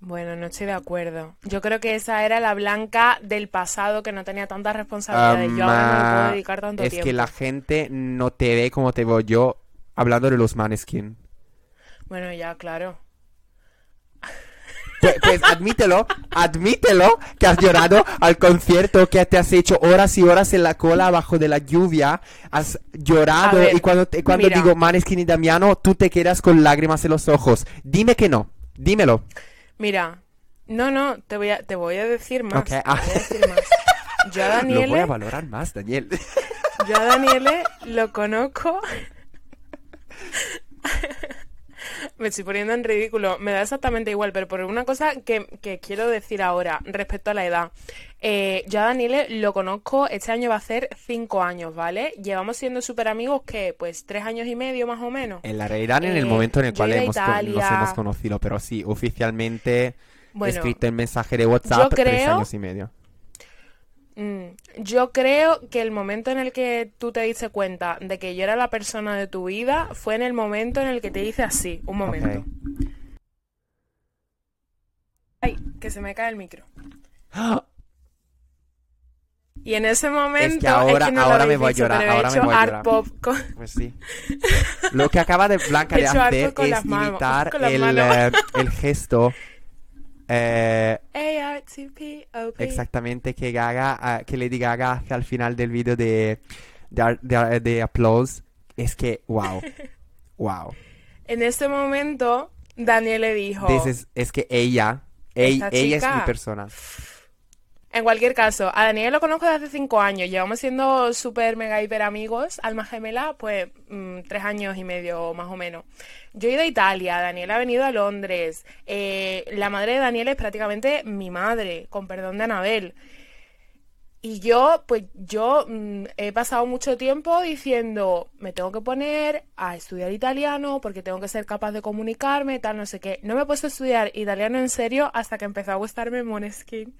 Bueno, no estoy de acuerdo. Yo creo que esa era la blanca del pasado que no tenía tantas responsabilidades. Yo ahora no le puedo dedicar tanto es tiempo. que la gente no te ve como te veo yo hablando de los maneskin. Bueno, ya, claro. Pues, pues admítelo, admítelo que has llorado al concierto, que te has hecho horas y horas en la cola abajo de la lluvia, has llorado ver, y cuando, te- cuando mira. digo Maneskin y Damiano, tú te quedas con lágrimas en los ojos. Dime que no, dímelo. Mira, no, no, te voy a, te voy a decir más. Ok, te ah. voy a decir más. Yo a Lo voy a valorar más, Daniel. yo a Daniele lo conozco. Me estoy poniendo en ridículo. Me da exactamente igual, pero por una cosa que, que quiero decir ahora respecto a la edad. Eh, yo a Daniele lo conozco, este año va a ser cinco años, ¿vale? Llevamos siendo súper amigos que, pues, tres años y medio más o menos. En la realidad, en el Eh, momento en el cual hemos, nos hemos conocido, pero sí, oficialmente Bueno, escrito en mensaje de WhatsApp, tres creo- años y medio. Mm, Yo creo que el momento en el que tú te diste cuenta de que yo era la persona de tu vida fue en el momento en el que te hice así. Un momento. Ay, que se me cae el micro. Y en ese momento ahora- no lo ahora me voy a llorar, pero he ahora me voy a llorar. pop con- Pues sí. Lo que acaba de Blanca de hacer es imitar el, eh, el gesto eh, exactamente que Gaga, ah, que Lady Gaga hace al final del vídeo de, de, de, ar- de Applause. Es que, wow, wow. En ese momento, Daniel le dijo... Is- es que ella, ella, es mi persona. En cualquier caso, a Daniel lo conozco desde hace cinco años. Llevamos siendo súper mega hiper amigos. Alma gemela, pues mm, tres años y medio más o menos. Yo he ido a Italia, Daniel ha venido a Londres. eh, la madre de Daniel es prácticamente mi madre, con perdón de Anabel. Y yo, pues yo mm, he pasado mucho tiempo diciendo, me tengo que poner a estudiar italiano porque tengo que ser capaz de comunicarme, tal, no sé qué. No me he puesto a estudiar italiano en serio hasta que empezó a gustarme Måneskin.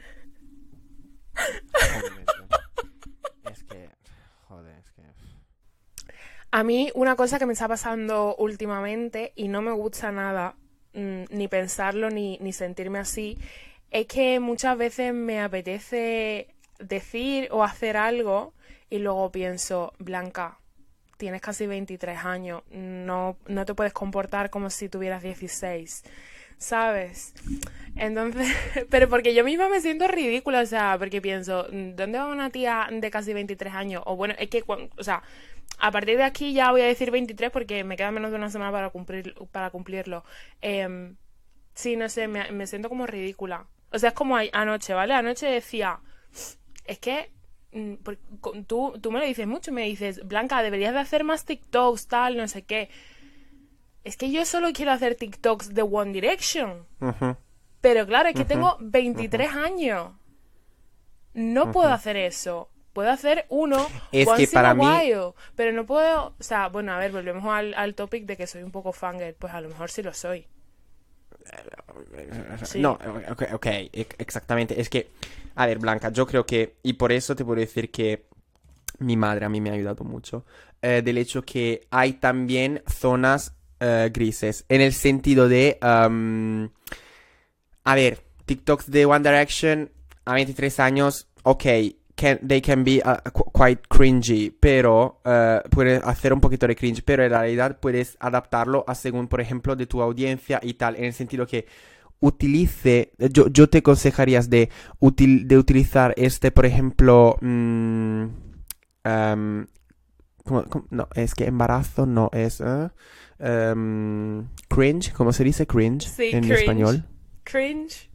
A mí una cosa que me está pasando últimamente y no me gusta nada, mm, ni pensarlo ni, ni sentirme así, es que muchas veces me apetece decir o hacer algo y luego pienso, Blanca, tienes casi 23 años, no, no te puedes comportar como si tuvieras 16, ¿sabes? Entonces, pero porque yo misma me siento ridícula, o sea, porque pienso, ¿dónde va una tía de casi 23 años? O bueno, es que, o sea, a partir de aquí ya voy a decir 23 porque me queda menos de una semana para cumplir, para cumplirlo. Em, Sí, no sé, me, me siento como ridícula. O sea, es como anoche, ¿vale? Anoche decía, es que mm, tú, tú me lo dices mucho, me dices, Blanca, deberías de hacer más TikToks, tal, no sé qué. Es que yo solo quiero hacer TikToks de One Direction. Pero claro, es que tengo 23 años. No puedo hacer eso. Puedo hacer uno Es once que in para mí- pero no puedo, o sea, bueno, a ver, volvemos al, al topic de que soy un poco fangirl, pues a lo mejor sí lo soy. Sí. No, ok, ok, ex- exactamente. Es que, a ver, Blanca, yo creo que, y por eso te puedo decir que mi madre a mí me ha ayudado mucho, eh, del hecho que hay también zonas eh, grises, en el sentido de, a ver, TikToks de One Direction a 23 años, ok, can- they can be uh, qu- quite cringy, pero eh, puedes hacer un poquito de cringe, pero en realidad puedes adaptarlo a según, por ejemplo, de tu audiencia y tal, en el sentido que utilice, yo, yo te aconsejarías de, util- de utilizar este, por ejemplo, mm, no, es que embarazo no es, ¿eh? Em, cringe, ¿cómo se dice cringe Sí, en cringe. español? Cringe.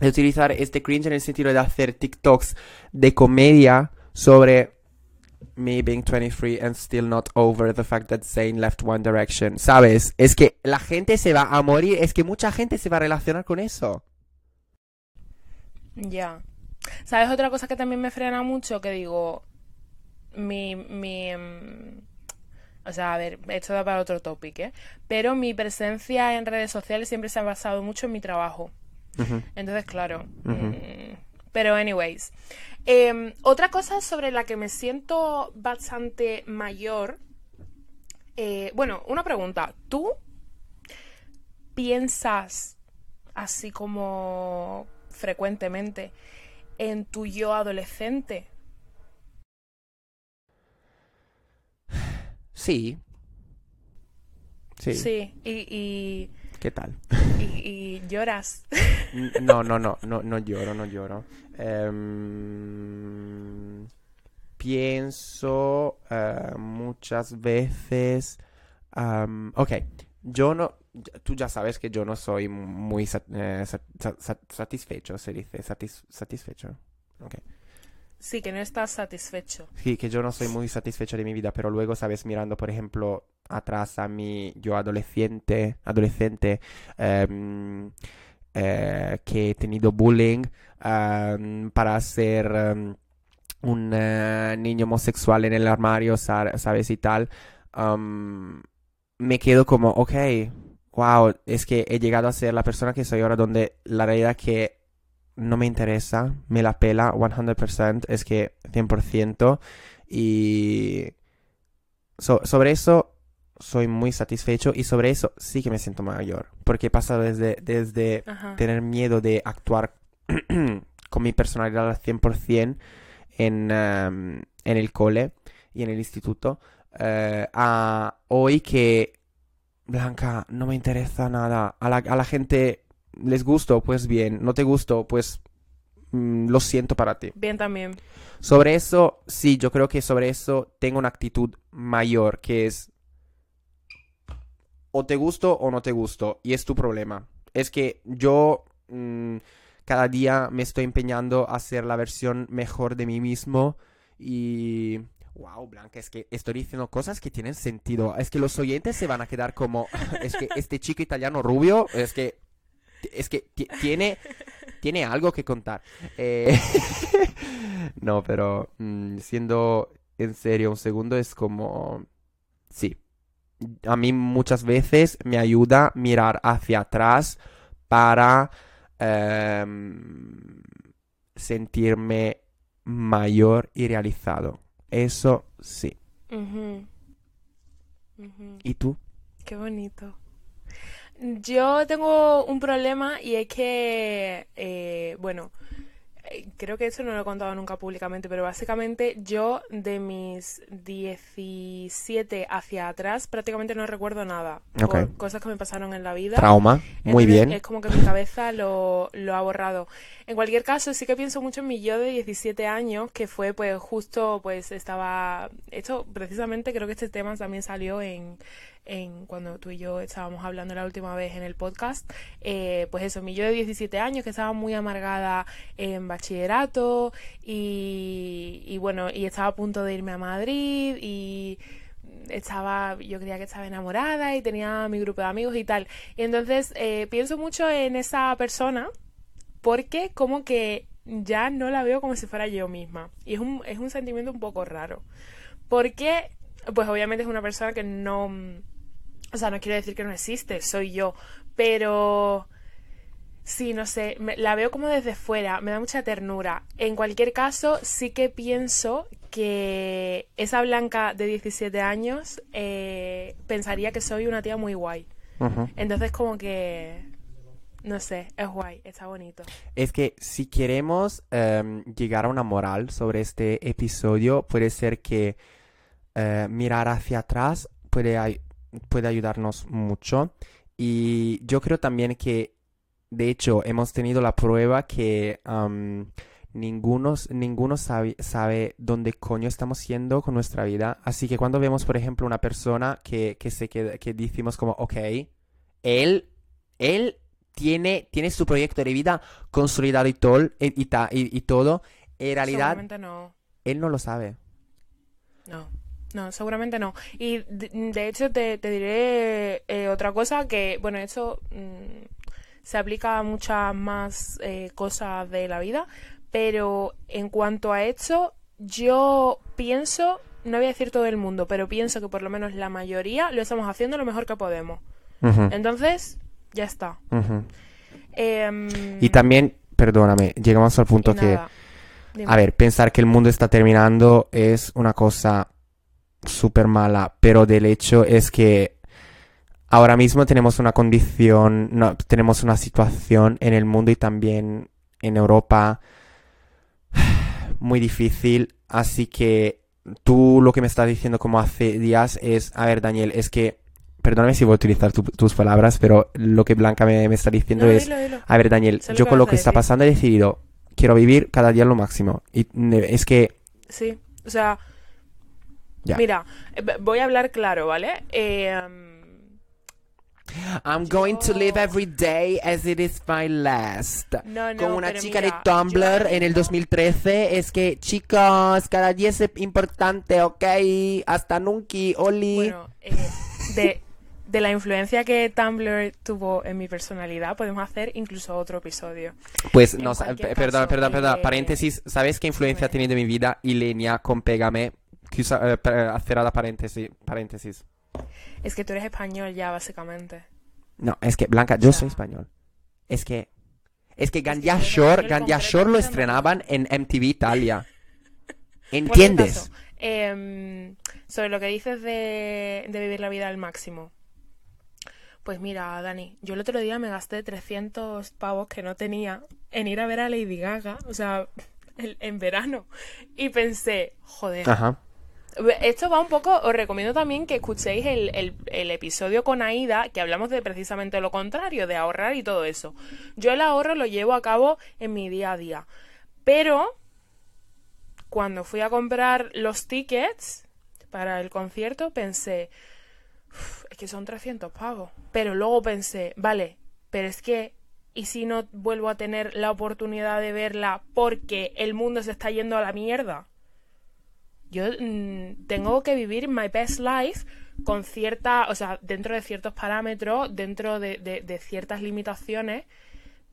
de utilizar este cringe en el sentido de hacer TikToks de comedia sobre me being 23 and still not over the fact that Zayn left One Direction. ¿Sabes? Es que la gente se va a morir, es que mucha gente se va a relacionar con eso. Ya. ¿Sabes otra cosa que también me frena mucho? Que digo, mi, mi, mm, o sea, a ver, esto da para otro topic, ¿eh? Pero mi presencia en redes sociales siempre se ha basado mucho en mi trabajo. Entonces, claro. Mm, pero, anyways. Em, otra cosa sobre la que me siento bastante mayor. eh, bueno, una pregunta. ¿Tú piensas así como frecuentemente en tu yo adolescente? Sí. Sí. Sí. Y, y, ¿Qué tal? y- y lloras. No, no, no, no, no lloro, no lloro. Em, pienso eh, muchas veces. am, ok, yo no. Tú ya sabes que yo no soy muy sat- eh, sat- sat- sat- satisfecho, se dice. satis- satisfecho. Ok. Sí, que no estás satisfecho. Sí, que yo no soy muy satisfecho de mi vida, pero luego, sabes, mirando, por ejemplo, atrás a mi yo adolescente, adolescente, em, eh, que he tenido bullying em, para ser em, un eh, niño homosexual en el armario, sa- sabes, y tal, me quedo como, ok, wow, es que he llegado a ser la persona que soy ahora, donde la realidad que no me interesa, me la pela 100%, es que 100%, y so- sobre eso soy muy satisfecho y sobre eso sí que me siento mayor, porque he pasado desde, desde Ajá. tener miedo de actuar con mi personalidad al 100% en, en el cole y en el instituto, eh, a hoy que, Blanca, no me interesa nada, a la, a la gente les gusto, pues bien, no te gusto, pues mm, lo siento para ti. Bien también. Sobre eso, sí, yo creo que sobre eso tengo una actitud mayor, que es o te gusto o no te gusto, y es tu problema. Es que yo mm, cada día me estoy empeñando a ser la versión mejor de mí mismo y... Wow, Blanca, es que estoy diciendo cosas que tienen sentido. Es que los oyentes se van a quedar como... Es que este chico italiano rubio, es que... Es que ti- tiene, tiene algo que contar. Eh, no, pero mm, siendo en serio un segundo es como... Sí. A mí muchas veces me ayuda mirar hacia atrás para em, sentirme mayor y realizado. Eso sí. ¿Y tú? Qué bonito. Yo tengo un problema y es que, eh, bueno, eh, creo que eso no lo he contado nunca públicamente, pero básicamente yo de mis 17 hacia atrás prácticamente no recuerdo nada Ok. por cosas que me pasaron en la vida. Trauma. Muy Entonces, bien. Es como que mi cabeza lo, lo ha borrado. En cualquier caso, sí que pienso mucho en mi yo de 17 años, que fue pues justo, pues estaba... Esto precisamente creo que este tema también salió en, en cuando tú y yo estábamos hablando la última vez en el podcast, eh, pues eso, mi yo de 17 años que estaba muy amargada en bachillerato y, y bueno, y estaba a punto de irme a Madrid y estaba, yo creía que estaba enamorada y tenía mi grupo de amigos y tal. Y entonces eh, pienso mucho en esa persona porque como que ya no la veo como si fuera yo misma. Y es un, es un sentimiento un poco raro. Porque, pues obviamente es una persona que no... O sea, no quiero decir que no existe, soy yo. Pero... Sí, no sé, la veo como desde fuera, me da mucha ternura. En cualquier caso, sí que pienso que esa Blanca de 17 años eh, pensaría que soy una tía muy guay. Entonces como que no sé, es guay, está bonito. Es que si queremos em, llegar a una moral sobre este episodio, puede ser que eh, mirar hacia atrás puede, puede ayudarnos mucho. Y yo creo también que, de hecho, hemos tenido la prueba que ninguno, ninguno sabe, sabe, dónde coño estamos yendo con nuestra vida. Así que cuando vemos, por ejemplo, una persona que, que se queda, que decimos como, ok, él, él tiene, tiene su proyecto de vida consolidado y, todo, y, todo, en realidad no. él no lo sabe. No, no, seguramente no. Y de, hecho te, diré eh, otra cosa que, bueno, eso mm, se aplica a muchas más eh, cosas de la vida, pero en cuanto a esto, yo pienso, no voy a decir todo el mundo, pero pienso que por lo menos la mayoría lo estamos haciendo lo mejor que podemos. Entonces, ya está. Em, y también, perdóname, llegamos al punto que, a ver, pensar que el mundo está terminando es una cosa súper mala, pero del hecho es que ahora mismo tenemos una condición, no, tenemos una situación en el mundo y también en Europa muy difícil, así que tú lo que me estás diciendo como hace días es, a ver Daniel, es que perdóname si voy a utilizar tus palabras, pero lo que Blanca me, está diciendo es, a ver Daniel, yo con lo que está pasando he decidido, quiero vivir cada día lo máximo. Y es que... Sí, o sea... Mira, eh, voy a hablar claro, ¿vale? Eh, I'm going to live every day as it is my last. No, no, Con una chica de Tumblr en el 2013. Es que, chicos, cada día es importante, ¿ok? Hasta nunca, Oli. Bueno, eh, de, de la influencia que Tumblr tuvo en mi personalidad, podemos hacer incluso otro episodio. Pues, no, perdón, perdón, perdón, paréntesis, ¿sabes qué influencia ha tenido en mi vida Ilenia con Pégame? Eh, la paréntesis, paréntesis. Es que tú eres español ya, básicamente. No, es que, Blanca, yo soy español. Es que, es que Gandia Shore, Gandia Shore lo estrenaban en MTV Italia. ¿Entiendes? Em, sobre lo que dices de vivir la vida al máximo. Pues mira, Dani, yo el otro día me gasté 300 pavos que no tenía en ir a ver a Lady Gaga, o sea, en verano. Y pensé, joder. Ajá. Esto va un poco, os recomiendo también que escuchéis el, el, episodio con Aida, que hablamos de precisamente lo contrario, de ahorrar y todo eso. Yo el ahorro lo llevo a cabo en mi día a día. Pero, cuando fui a comprar los tickets para el concierto, pensé, es que son 300 pavos. Pero luego pensé, vale, pero es que, ¿y si no vuelvo a tener la oportunidad de verla porque el mundo se está yendo a la mierda? Yo mm, tengo que vivir my best life con cierta, o sea, dentro de ciertos parámetros, dentro de, de ciertas limitaciones,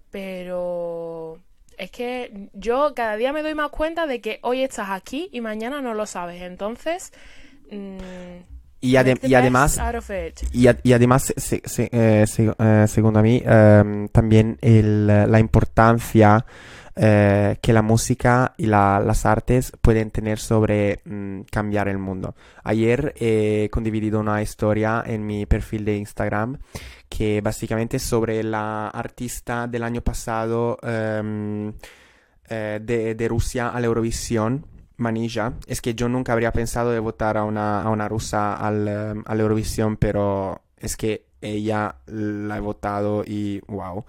pero es que yo cada día me doy más cuenta de que hoy estás aquí y mañana no lo sabes. Entonces, mm, y, además, y, además, eh, eh, según a mí, em, también la importancia eh, que la música y las artes pueden tener sobre mm, cambiar el mundo. Ayer he condividido una historia en mi perfil de Instagram que básicamente es sobre la artista del año pasado em, de, de Rusia a la Eurovisión Manilla. Es que yo nunca habría pensado de votar a una, a una rusa al, um, a la Eurovisión, pero es que ella la he votado y wow.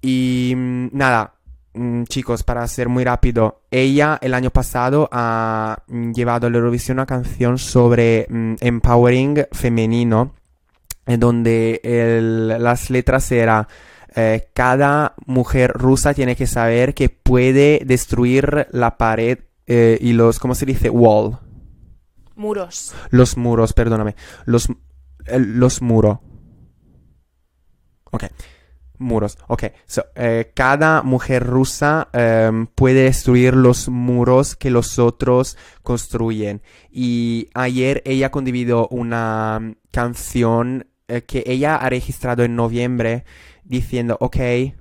Y mm, nada, chicos, para ser muy rápido, ella el año pasado ha mm, llevado a la Eurovisión una canción sobre empowering femenino en donde el- las letras eran eh, cada mujer rusa tiene que saber que puede destruir la pared eh, y los, ¿cómo se dice? Wall. Muros. Los muros, perdóname. Los, los muros. Ok. Muros. Ok. So, eh, cada mujer rusa em, puede destruir los muros que los otros construyen. Y ayer ella condividió una canción eh, que ella ha registrado en noviembre diciendo, ok,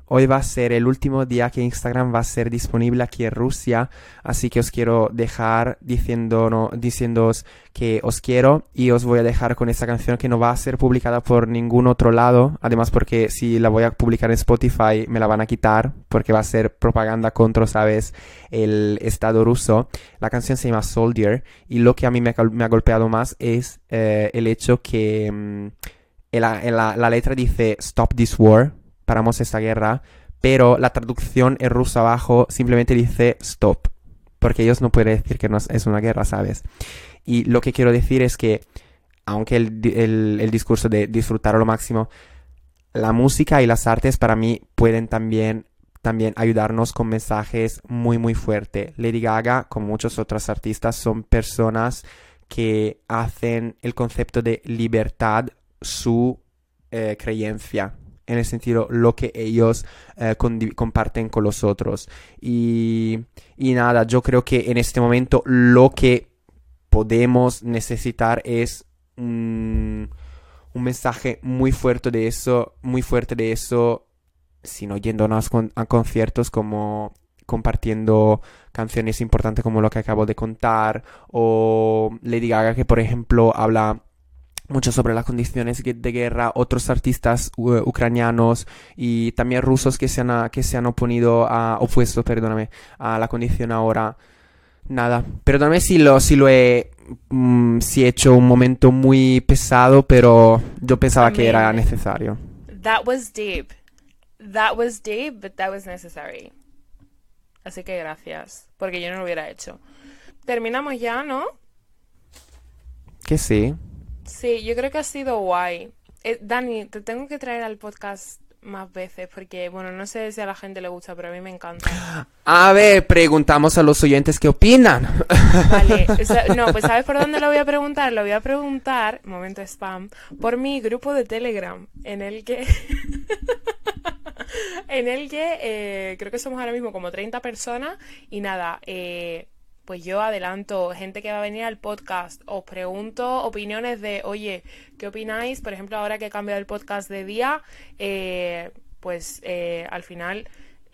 hoy va a ser el último día que Instagram va a ser disponible aquí en Rusia, así que os quiero dejar diciendo, no, diciéndoos que os quiero y os voy a dejar con esta canción que no va a ser publicada por ningún otro lado, además porque si la voy a publicar en Spotify me la van a quitar porque va a ser propaganda contra, sabes, el Estado ruso. La canción se llama Soldier y lo que a mí me, me ha golpeado más es eh, el hecho que mm, la, la- letra dice Stop this war, paramos esta guerra, pero la traducción en ruso abajo simplemente dice Stop, porque ellos no pueden decir que no es- una guerra, ¿sabes? Y lo que quiero decir es que, aunque el- el discurso de disfrutar a lo máximo, la música y las artes para mí pueden también, también ayudarnos con mensajes muy, muy fuertes. Lady Gaga, como muchos otros artistas, son personas que hacen el concepto de libertad su eh, creencia. En el sentido, lo que ellos eh, comparten con los otros. Y, y nada, yo creo que en este momento lo que podemos necesitar es un, un mensaje muy fuerte de eso, muy fuerte de eso, sino yéndonos con- a conciertos como compartiendo canciones importantes como lo que acabo de contar, o Lady Gaga que por ejemplo habla mucho sobre las condiciones de guerra, otros artistas u- ucranianos y también rusos que se han, que se han oponido a, opuesto, perdóname, a la condición ahora. Nada, perdóname si lo, si lo he, mm, si he hecho un momento muy pesado, pero yo pensaba que era necesario. That was deep. That was deep, but that was necessary. Así que gracias, porque yo no lo hubiera hecho. Terminamos ya, ¿no? Que sí. Sí, yo creo que ha sido guay. Eh, Dani, te tengo que traer al podcast más veces porque, bueno, no sé si a la gente le gusta, pero a mí me encanta. A ver, preguntamos a los oyentes qué opinan. Vale, o sea, no, pues ¿sabes por dónde lo voy a preguntar? Lo voy a preguntar, momento spam, por mi grupo de Telegram, en el que... en el que eh, creo que somos ahora mismo como 30 personas y nada, eh, pues yo adelanto gente que va a venir al podcast, os pregunto opiniones de, oye, ¿qué opináis? Por ejemplo, ahora que he cambiado el podcast de día, eh, pues eh, al final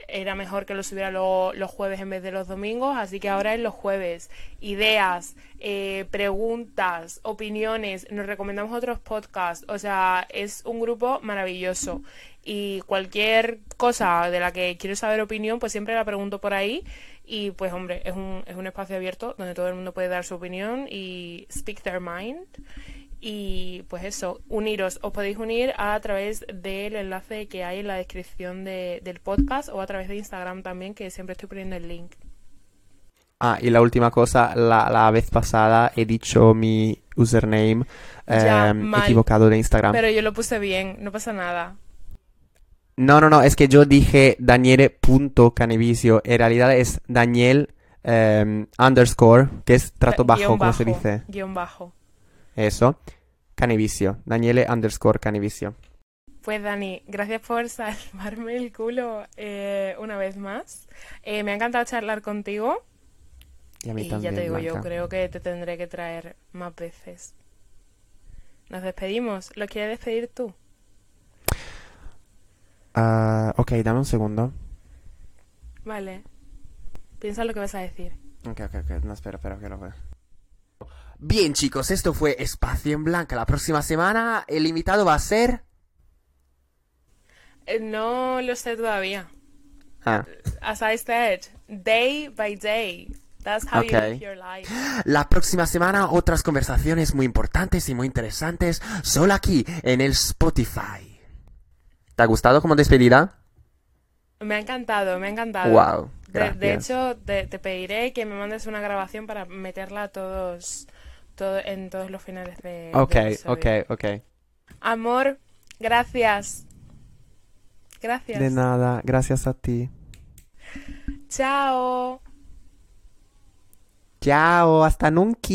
era mejor que lo subiera lo- los jueves en vez de los domingos, así que ahora es los jueves. Ideas, eh, preguntas, opiniones, nos recomendamos otros podcasts, o sea, es un grupo maravilloso. Y cualquier cosa de la que quiero saber opinión, pues siempre la pregunto por ahí. Y pues hombre, es un, es un espacio abierto donde todo el mundo puede dar su opinión y speak their mind. Y pues eso, uniros, os podéis unir a través del enlace que hay en la descripción de- del podcast o a través de Instagram también, que siempre estoy poniendo el link. Ah, y la última cosa, la, la vez pasada he dicho mi username Ya, mal. equivocado de Instagram. Pero yo lo puse bien, no pasa nada. No, no, no, es que yo dije daniele.canevicio. En realidad es Daniel em, underscore, que es trato bajo, Guión como se dice. Guión bajo. Eso. Canevicio. Daniele underscore Canevicio. Pues Dani, gracias por salvarme el culo eh, una vez más. Eh, me ha encantado charlar contigo Y a mí y también, ya te digo yo, creo que te tendré que traer más veces. Nos despedimos. ¿Lo quieres despedir tú? Ah, ok, dame un segundo. Vale. Piensa lo que vas a decir. Ok, ok, ok. No, espera, que lo. Bien, chicos, esto fue Espacio en Blanca. La próxima semana el invitado va a ser... Eh, No lo sé todavía. Ah. As I said, day by day. That's how you live your life. La próxima semana otras conversaciones muy importantes y muy interesantes solo aquí en el Spotify. ¿Te ha gustado como despedida? Me ha encantado, me ha encantado. Wow, De, de hecho, te, te pediré que me mandes una grabación para meterla a todos, todo, en todos los finales de. Ok, del ok, ok. Amor, gracias. Gracias. De nada, gracias a ti. Chao. Chao, hasta nunca.